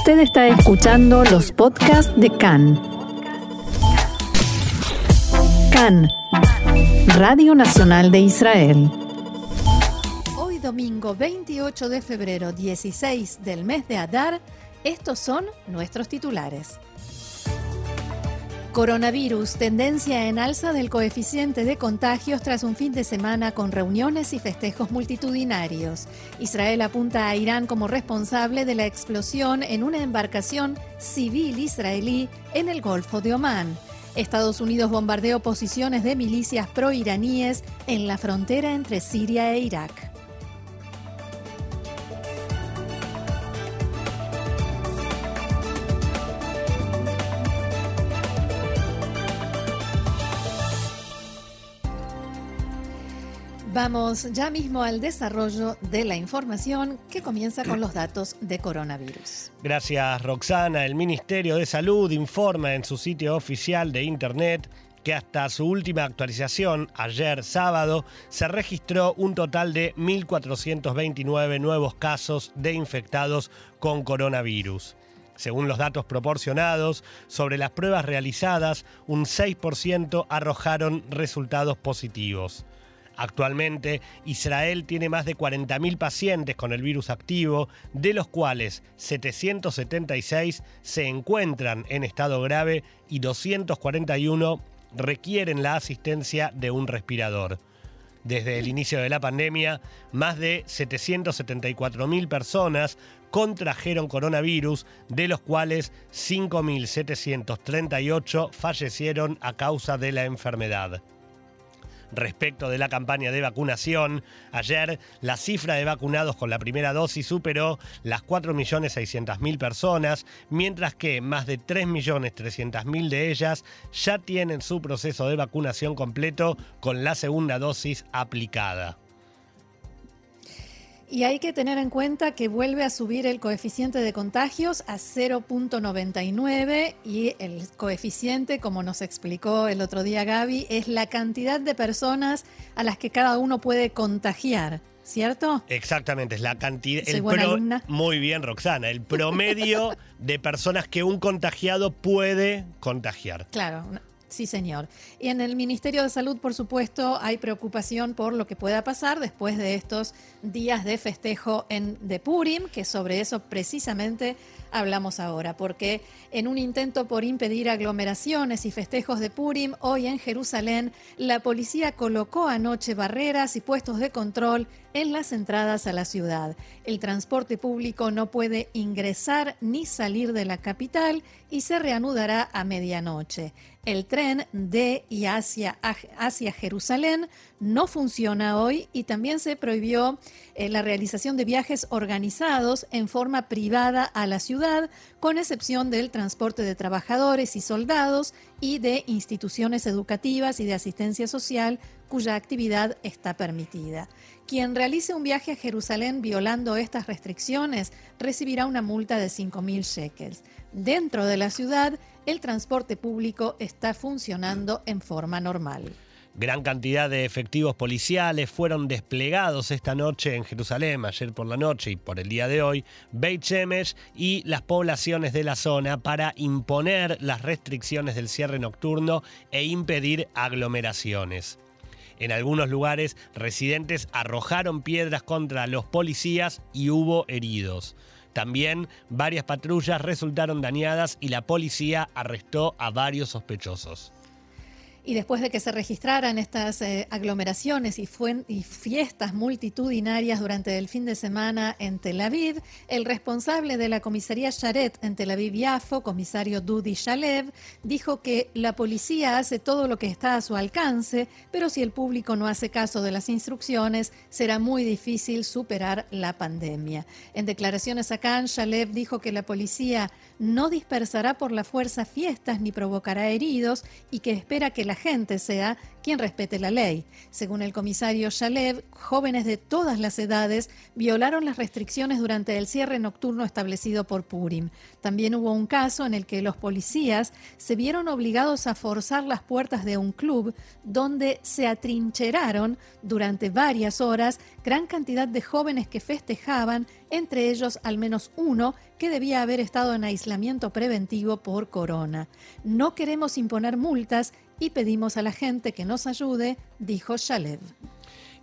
Usted está escuchando los podcasts de CAN. CAN, Radio Nacional de Israel. Hoy domingo 28 de febrero 16 del mes de Adar, estos son nuestros titulares. Coronavirus, tendencia en alza del coeficiente de contagios tras un fin de semana con reuniones y festejos multitudinarios. Israel apunta a Irán como responsable de la explosión en una embarcación civil israelí en el Golfo de Omán. Estados Unidos bombardeó posiciones de milicias proiraníes en la frontera entre Siria e Irak. Vamos ya mismo al desarrollo de la información que comienza con los datos de coronavirus. Gracias Roxana. El Ministerio de Salud informa en su sitio oficial de Internet que hasta su última actualización, ayer sábado, se registró un total de 1.429 nuevos casos de infectados con coronavirus. Según los datos proporcionados, sobre las pruebas realizadas, un 6% arrojaron resultados positivos. Actualmente, Israel tiene más de 40.000 pacientes con el virus activo, de los cuales 776 se encuentran en estado grave y 241 requieren la asistencia de un respirador. Desde el inicio de la pandemia, más de 774.000 personas contrajeron coronavirus, de los cuales 5.738 fallecieron a causa de la enfermedad respecto de la campaña de vacunación. Ayer la cifra de vacunados con la primera dosis superó las 4.600.000 personas, mientras que más de 3.300.000 de ellas ya tienen su proceso de vacunación completo con la segunda dosis aplicada. Y hay que tener en cuenta que vuelve a subir el coeficiente de contagios a 0.99 y el coeficiente, como nos explicó el otro día Gaby, es la cantidad de personas a las que cada uno puede contagiar. ¿Cierto? Exactamente, es la cantidad. Muy bien, Roxana. El promedio de personas que un contagiado puede contagiar. Claro, Sí, señor. Y en el Ministerio de Salud, por supuesto, hay preocupación por lo que pueda pasar después de estos días de festejo en de Purim, que sobre eso precisamente hablamos ahora, porque en un intento por impedir aglomeraciones y festejos de Purim, hoy en Jerusalén, la policía colocó anoche barreras y puestos de control en las entradas a la ciudad. El transporte público no puede ingresar ni salir de la capital y se reanudará a medianoche. El tren de y hacia, Jerusalén no funciona hoy y también se prohibió eh, la realización de viajes organizados en forma privada a la ciudad, con excepción del transporte de trabajadores y soldados y de instituciones educativas y de asistencia social cuya actividad está permitida. Quien realice un viaje a Jerusalén violando estas restricciones recibirá una multa de 5.000 shekels. Dentro de la ciudad, el transporte público está funcionando en forma normal. Gran cantidad de efectivos policiales fueron desplegados esta noche en Jerusalén, ayer por la noche y por el día de hoy, Beit Shemesh y las poblaciones de la zona para imponer las restricciones del cierre nocturno e impedir aglomeraciones. En algunos lugares, residentes arrojaron piedras contra los policías y hubo heridos. También varias patrullas resultaron dañadas y la policía arrestó a varios sospechosos. Y después de que se registraran estas eh, aglomeraciones y, fiestas multitudinarias durante el fin de semana en Tel Aviv, el responsable de la comisaría Sharet en Tel Aviv-Yafo, comisario Dudi Shalev, dijo que la policía hace todo lo que está a su alcance, pero si el público no hace caso de las instrucciones, será muy difícil superar la pandemia. En declaraciones a Khan, Shalev dijo que la policía no dispersará por la fuerza fiestas ni provocará heridos y que espera que la gente sea quien respete la ley. Según el comisario Shalev, jóvenes de todas las edades violaron las restricciones durante el cierre nocturno establecido por Purim. También hubo un caso en el que los policías se vieron obligados a forzar las puertas de un club donde se atrincheraron durante varias horas gran cantidad de jóvenes que festejaban, entre ellos al menos uno que debía haber estado en aislamiento preventivo por corona. No queremos imponer multas y pedimos a la gente que nos ayude, dijo Shalev.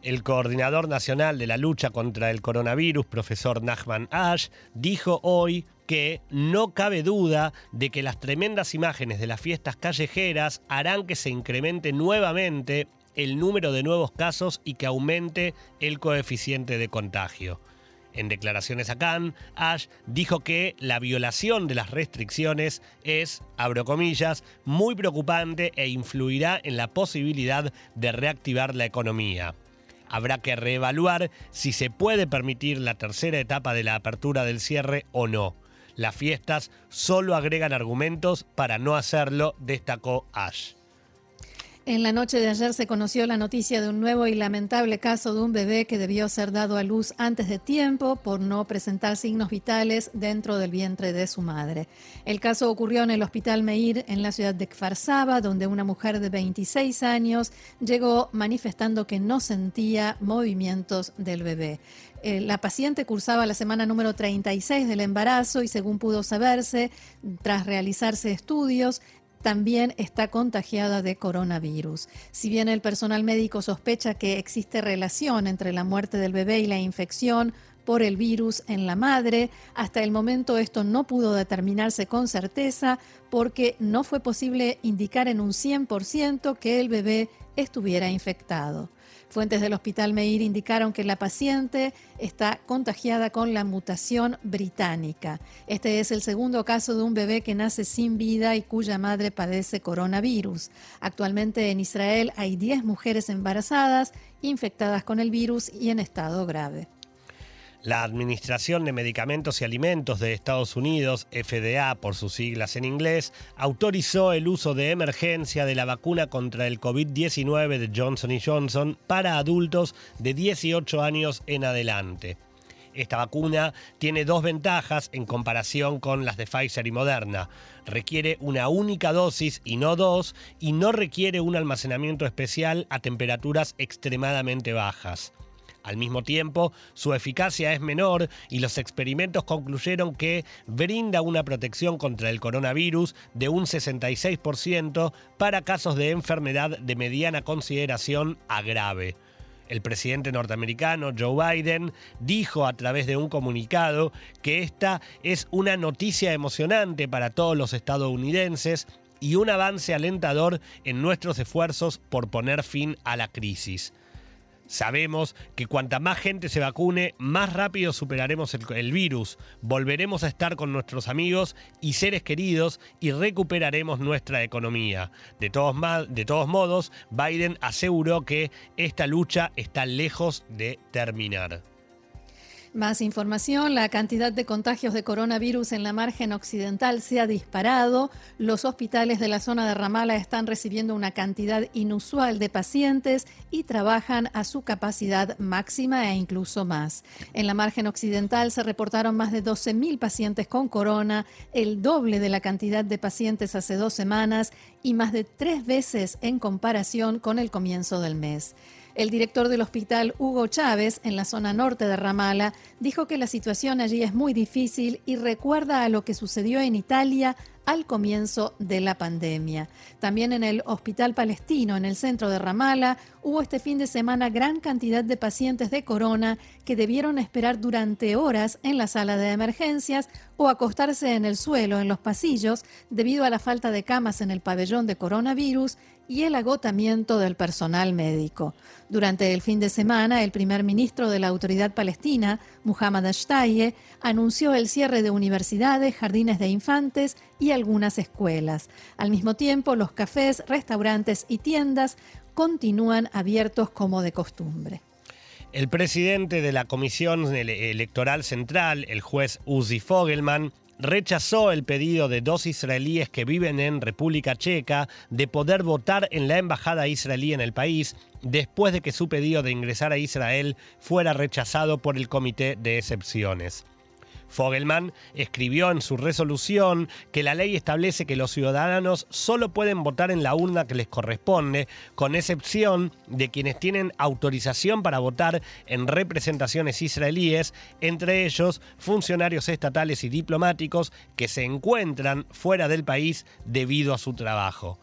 El coordinador nacional de la lucha contra el coronavirus, profesor Nachman Ash, dijo hoy que no cabe duda de que las tremendas imágenes de las fiestas callejeras harán que se incremente nuevamente el número de nuevos casos y que aumente el coeficiente de contagio. En declaraciones a Cannes, Ash dijo que la violación de las restricciones es, abro comillas, muy preocupante e influirá en la posibilidad de reactivar la economía. Habrá que reevaluar si se puede permitir la tercera etapa de la apertura del cierre o no. Las fiestas solo agregan argumentos para no hacerlo, destacó Ash. En la noche de ayer se conoció la noticia de un nuevo y lamentable caso de un bebé que debió ser dado a luz antes de tiempo por no presentar signos vitales dentro del vientre de su madre. El caso ocurrió en el Hospital Meir en la ciudad de Kfar Saba, donde una mujer de 26 años llegó manifestando que no sentía movimientos del bebé. Eh, la paciente cursaba la semana número 36 del embarazo y según pudo saberse, tras realizarse estudios, también está contagiada de coronavirus. Si bien el personal médico sospecha que existe relación entre la muerte del bebé y la infección por el virus en la madre, hasta el momento esto no pudo determinarse con certeza porque no fue posible indicar en un 100% que el bebé estuviera infectado. Fuentes del Hospital Meir indicaron que la paciente está contagiada con la mutación británica. Este es el segundo caso de un bebé que nace sin vida y cuya madre padece coronavirus. Actualmente en Israel hay 10 mujeres embarazadas infectadas con el virus y en estado grave. La Administración de Medicamentos y Alimentos de Estados Unidos, FDA por sus siglas en inglés, autorizó el uso de emergencia de la vacuna contra el COVID-19 de Johnson Johnson para adultos de 18 años en adelante. Esta vacuna tiene dos ventajas en comparación con las de Pfizer y Moderna. Requiere una única dosis y no dos, y no requiere un almacenamiento especial a temperaturas extremadamente bajas. Al mismo tiempo, su eficacia es menor y los experimentos concluyeron que brinda una protección contra el coronavirus de un 66% para casos de enfermedad de mediana consideración a grave. El presidente norteamericano Joe Biden dijo a través de un comunicado que esta es una noticia emocionante para todos los estadounidenses y un avance alentador en nuestros esfuerzos por poner fin a la crisis. Sabemos que cuanta más gente se vacune, más rápido superaremos el, virus, volveremos a estar con nuestros amigos y seres queridos y recuperaremos nuestra economía. De todos, modos, Biden aseguró que esta lucha está lejos de terminar. Más información, la cantidad de contagios de coronavirus en la margen occidental se ha disparado. Los hospitales de la zona de Ramala están recibiendo una cantidad inusual de pacientes y trabajan a su capacidad máxima e incluso más. En la margen occidental se reportaron más de 12.000 pacientes con corona, el doble de la cantidad de pacientes hace dos semanas y más de tres veces en comparación con el comienzo del mes. El director del hospital, Hugo Chávez, en la zona norte de Ramala, dijo que la situación allí es muy difícil y recuerda a lo que sucedió en Italia al comienzo de la pandemia. También en el Hospital Palestino, en el centro de Ramala, hubo este fin de semana gran cantidad de pacientes de corona que debieron esperar durante horas en la sala de emergencias o acostarse en el suelo en los pasillos debido a la falta de camas en el pabellón de coronavirus y el agotamiento del personal médico. Durante el fin de semana, el primer ministro de la Autoridad Palestina, Muhammad Ashtaye, anunció el cierre de universidades, jardines de infantes y algunas escuelas. Al mismo tiempo, los cafés, restaurantes y tiendas continúan abiertos como de costumbre. El presidente de la Comisión Electoral Central, el juez Uzi Fogelman, rechazó el pedido de dos israelíes que viven en República Checa de poder votar en la embajada israelí en el país después de que su pedido de ingresar a Israel fuera rechazado por el Comité de Excepciones. Fogelman escribió en su resolución que la ley establece que los ciudadanos solo pueden votar en la urna que les corresponde, con excepción de quienes tienen autorización para votar en representaciones israelíes, entre ellos funcionarios estatales y diplomáticos que se encuentran fuera del país debido a su trabajo.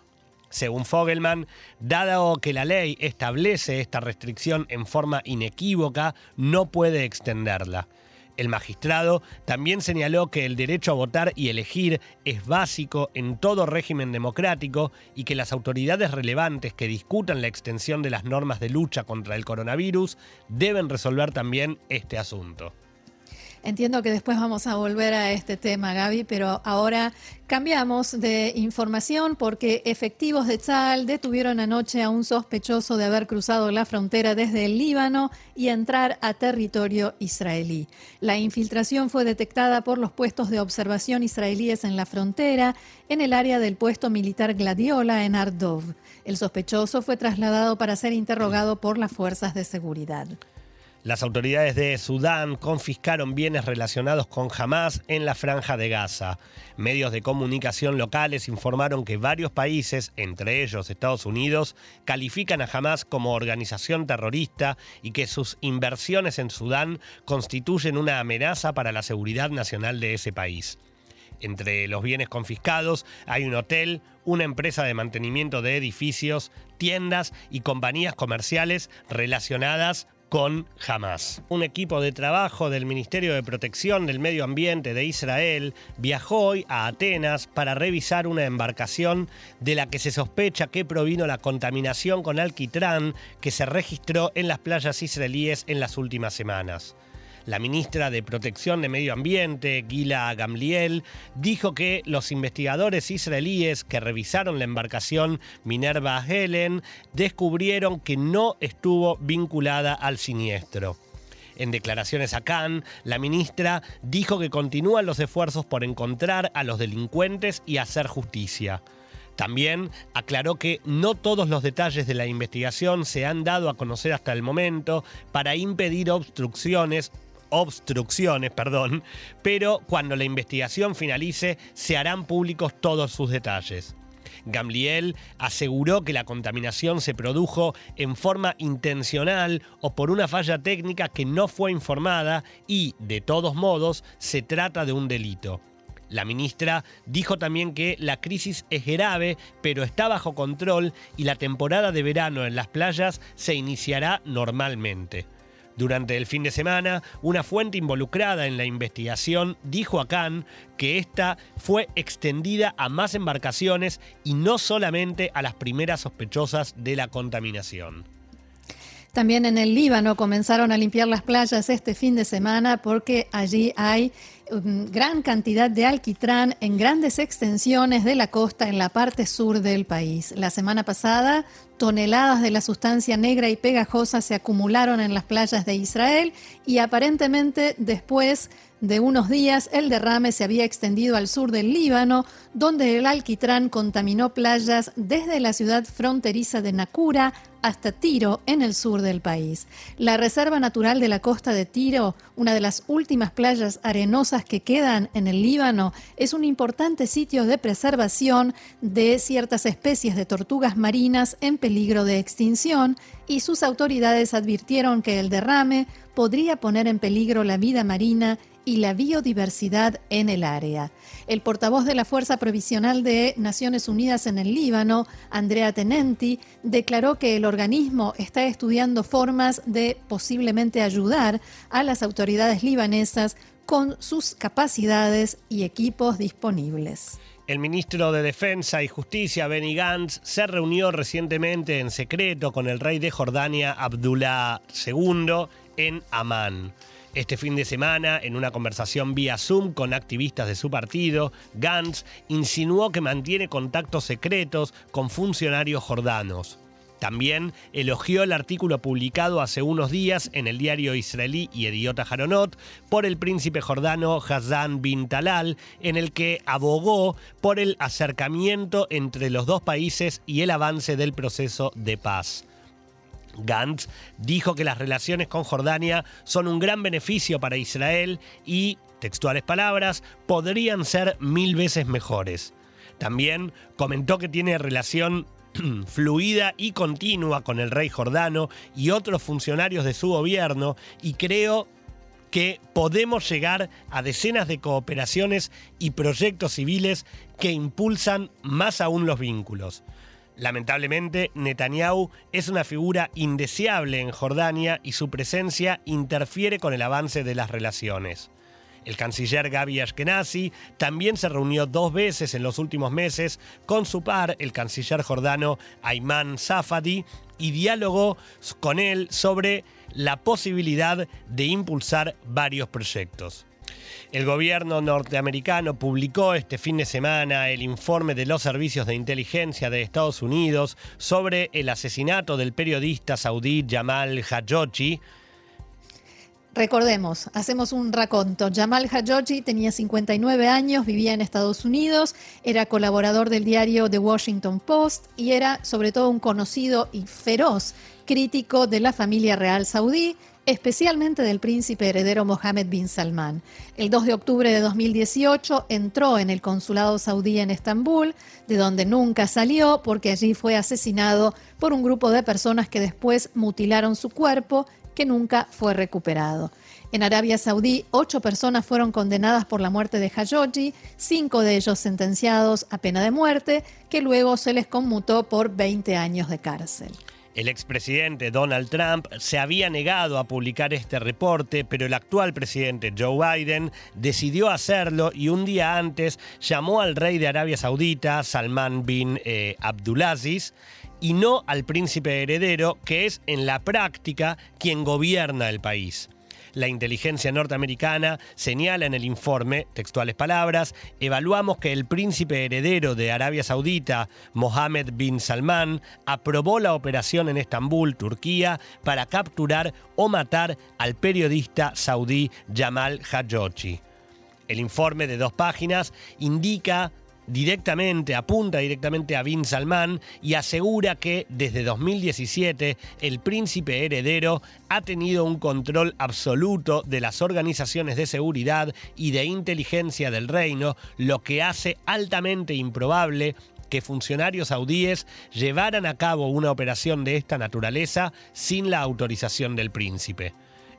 Según Fogelman, dado que la ley establece esta restricción en forma inequívoca, no puede extenderla. El magistrado también señaló que el derecho a votar y elegir es básico en todo régimen democrático y que las autoridades relevantes que discutan la extensión de las normas de lucha contra el coronavirus deben resolver también este asunto. Entiendo que después vamos a volver a este tema, Gaby, pero ahora cambiamos de información porque efectivos de Tzal detuvieron anoche a un sospechoso de haber cruzado la frontera desde el Líbano y entrar a territorio israelí. La infiltración fue detectada por los puestos de observación israelíes en la frontera, en el área del puesto militar Gladiola en Ardov. El sospechoso fue trasladado para ser interrogado por las fuerzas de seguridad. Las autoridades de Sudán confiscaron bienes relacionados con Hamas en la franja de Gaza. Medios de comunicación locales informaron que varios países, entre ellos Estados Unidos, califican a Hamas como organización terrorista y que sus inversiones en Sudán constituyen una amenaza para la seguridad nacional de ese país. Entre los bienes confiscados hay un hotel, una empresa de mantenimiento de edificios, tiendas y compañías comerciales relacionadas con Hamas. Un equipo de trabajo del Ministerio de Protección del Medio Ambiente de Israel viajó hoy a Atenas para revisar una embarcación de la que se sospecha que provino la contaminación con alquitrán que se registró en las playas israelíes en las últimas semanas. La ministra de Protección de Medio Ambiente, Gila Gamliel, dijo que los investigadores israelíes que revisaron la embarcación Minerva Helen descubrieron que no estuvo vinculada al siniestro. En declaraciones a Cannes, la ministra dijo que continúan los esfuerzos por encontrar a los delincuentes y hacer justicia. También aclaró que no todos los detalles de la investigación se han dado a conocer hasta el momento para impedir obstrucciones obstrucciones, perdón, pero cuando la investigación finalice se harán públicos todos sus detalles. Gamliel aseguró que la contaminación se produjo en forma intencional o por una falla técnica que no fue informada y, de todos modos, se trata de un delito. La ministra dijo también que la crisis es grave, pero está bajo control y la temporada de verano en las playas se iniciará normalmente. Durante el fin de semana, una fuente involucrada en la investigación dijo a Cannes que esta fue extendida a más embarcaciones y no solamente a las primeras sospechosas de la contaminación. También en el Líbano comenzaron a limpiar las playas este fin de semana porque allí hay gran cantidad de alquitrán en grandes extensiones de la costa en la parte sur del país. La semana pasada, toneladas de la sustancia negra y pegajosa se acumularon en las playas de Israel y aparentemente después de unos días el derrame se había extendido al sur del Líbano, donde el alquitrán contaminó playas desde la ciudad fronteriza de Nakura hasta Tiro, en el sur del país. La Reserva Natural de la Costa de Tiro, una de las últimas playas arenosas que quedan en el Líbano, es un importante sitio de preservación de ciertas especies de tortugas marinas en peligro de extinción y sus autoridades advirtieron que el derrame podría poner en peligro la vida marina y la biodiversidad en el área. El portavoz de la Fuerza Provisional de Naciones Unidas en el Líbano, Andrea Tenenti, declaró que el organismo está estudiando formas de posiblemente ayudar a las autoridades libanesas con sus capacidades y equipos disponibles. El ministro de Defensa y Justicia, Benny Gantz, se reunió recientemente en secreto con el rey de Jordania, Abdullah II, en Amán. Este fin de semana, en una conversación vía Zoom con activistas de su partido, Gantz insinuó que mantiene contactos secretos con funcionarios jordanos. También elogió el artículo publicado hace unos días en el diario israelí Yediot Haronot por el príncipe jordano Hassan bin Talal, en el que abogó por el acercamiento entre los dos países y el avance del proceso de paz. Gantz dijo que las relaciones con Jordania son un gran beneficio para Israel y, textuales palabras, podrían ser mil veces mejores. También comentó que tiene relación fluida y continua con el rey jordano y otros funcionarios de su gobierno y creo que podemos llegar a decenas de cooperaciones y proyectos civiles que impulsan más aún los vínculos. Lamentablemente, Netanyahu es una figura indeseable en Jordania y su presencia interfiere con el avance de las relaciones. El canciller Gaby Ashkenazi también se reunió dos veces en los últimos meses con su par, el canciller jordano Ayman Safadi, y dialogó con él sobre la posibilidad de impulsar varios proyectos. El gobierno norteamericano publicó este fin de semana el informe de los servicios de inteligencia de Estados Unidos sobre el asesinato del periodista saudí Jamal Khashoggi, Recordemos, hacemos un raconto. Jamal Khashoggi tenía 59 años, vivía en Estados Unidos, era colaborador del diario The Washington Post y era sobre todo un conocido y feroz crítico de la familia real saudí, especialmente del príncipe heredero Mohammed bin Salman. El 2 de octubre de 2018 entró en el consulado saudí en Estambul, de donde nunca salió porque allí fue asesinado por un grupo de personas que después mutilaron su cuerpo que nunca fue recuperado. En Arabia Saudí, ocho personas fueron condenadas por la muerte de Khashoggi, cinco de ellos sentenciados a pena de muerte, que luego se les conmutó por 20 años de cárcel. El expresidente Donald Trump se había negado a publicar este reporte, pero el actual presidente Joe Biden decidió hacerlo y un día antes llamó al rey de Arabia Saudita, Salman bin eh, Abdulaziz, y no al príncipe heredero, que es en la práctica quien gobierna el país. La inteligencia norteamericana señala en el informe, textuales palabras, evaluamos que el príncipe heredero de Arabia Saudita, Mohammed bin Salman, aprobó la operación en Estambul, Turquía, para capturar o matar al periodista saudí Jamal Khashoggi. El informe de dos páginas indica directamente, apunta directamente a Bin Salman y asegura que desde 2017 el príncipe heredero ha tenido un control absoluto de las organizaciones de seguridad y de inteligencia del reino, lo que hace altamente improbable que funcionarios saudíes llevaran a cabo una operación de esta naturaleza sin la autorización del príncipe.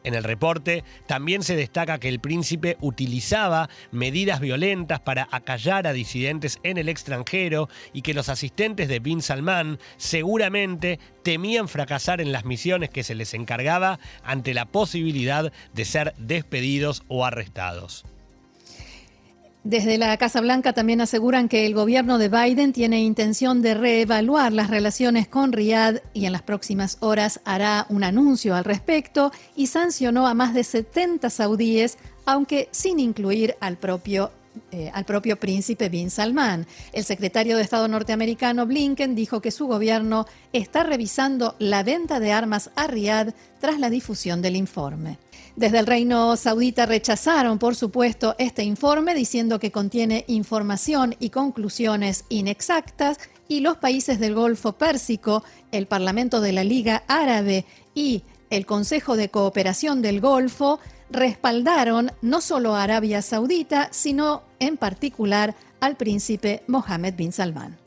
En el reporte también se destaca que el príncipe utilizaba medidas violentas para acallar a disidentes en el extranjero y que los asistentes de Bin Salman seguramente temían fracasar en las misiones que se les encargaba ante la posibilidad de ser despedidos o arrestados. Desde la Casa Blanca también aseguran que el gobierno de Biden tiene intención de reevaluar las relaciones con Riyadh y en las próximas horas hará un anuncio al respecto y sancionó a más de 70 saudíes, aunque sin incluir al propio eh, al propio príncipe Bin Salman. El secretario de Estado norteamericano Blinken dijo que su gobierno está revisando la venta de armas a Riyadh tras la difusión del informe. Desde el Reino Saudita rechazaron, por supuesto, este informe diciendo que contiene información y conclusiones inexactas y los países del Golfo Pérsico, el Parlamento de la Liga Árabe y el Consejo de Cooperación del Golfo respaldaron no solo a Arabia Saudita, sino en particular al príncipe Mohammed bin Salman.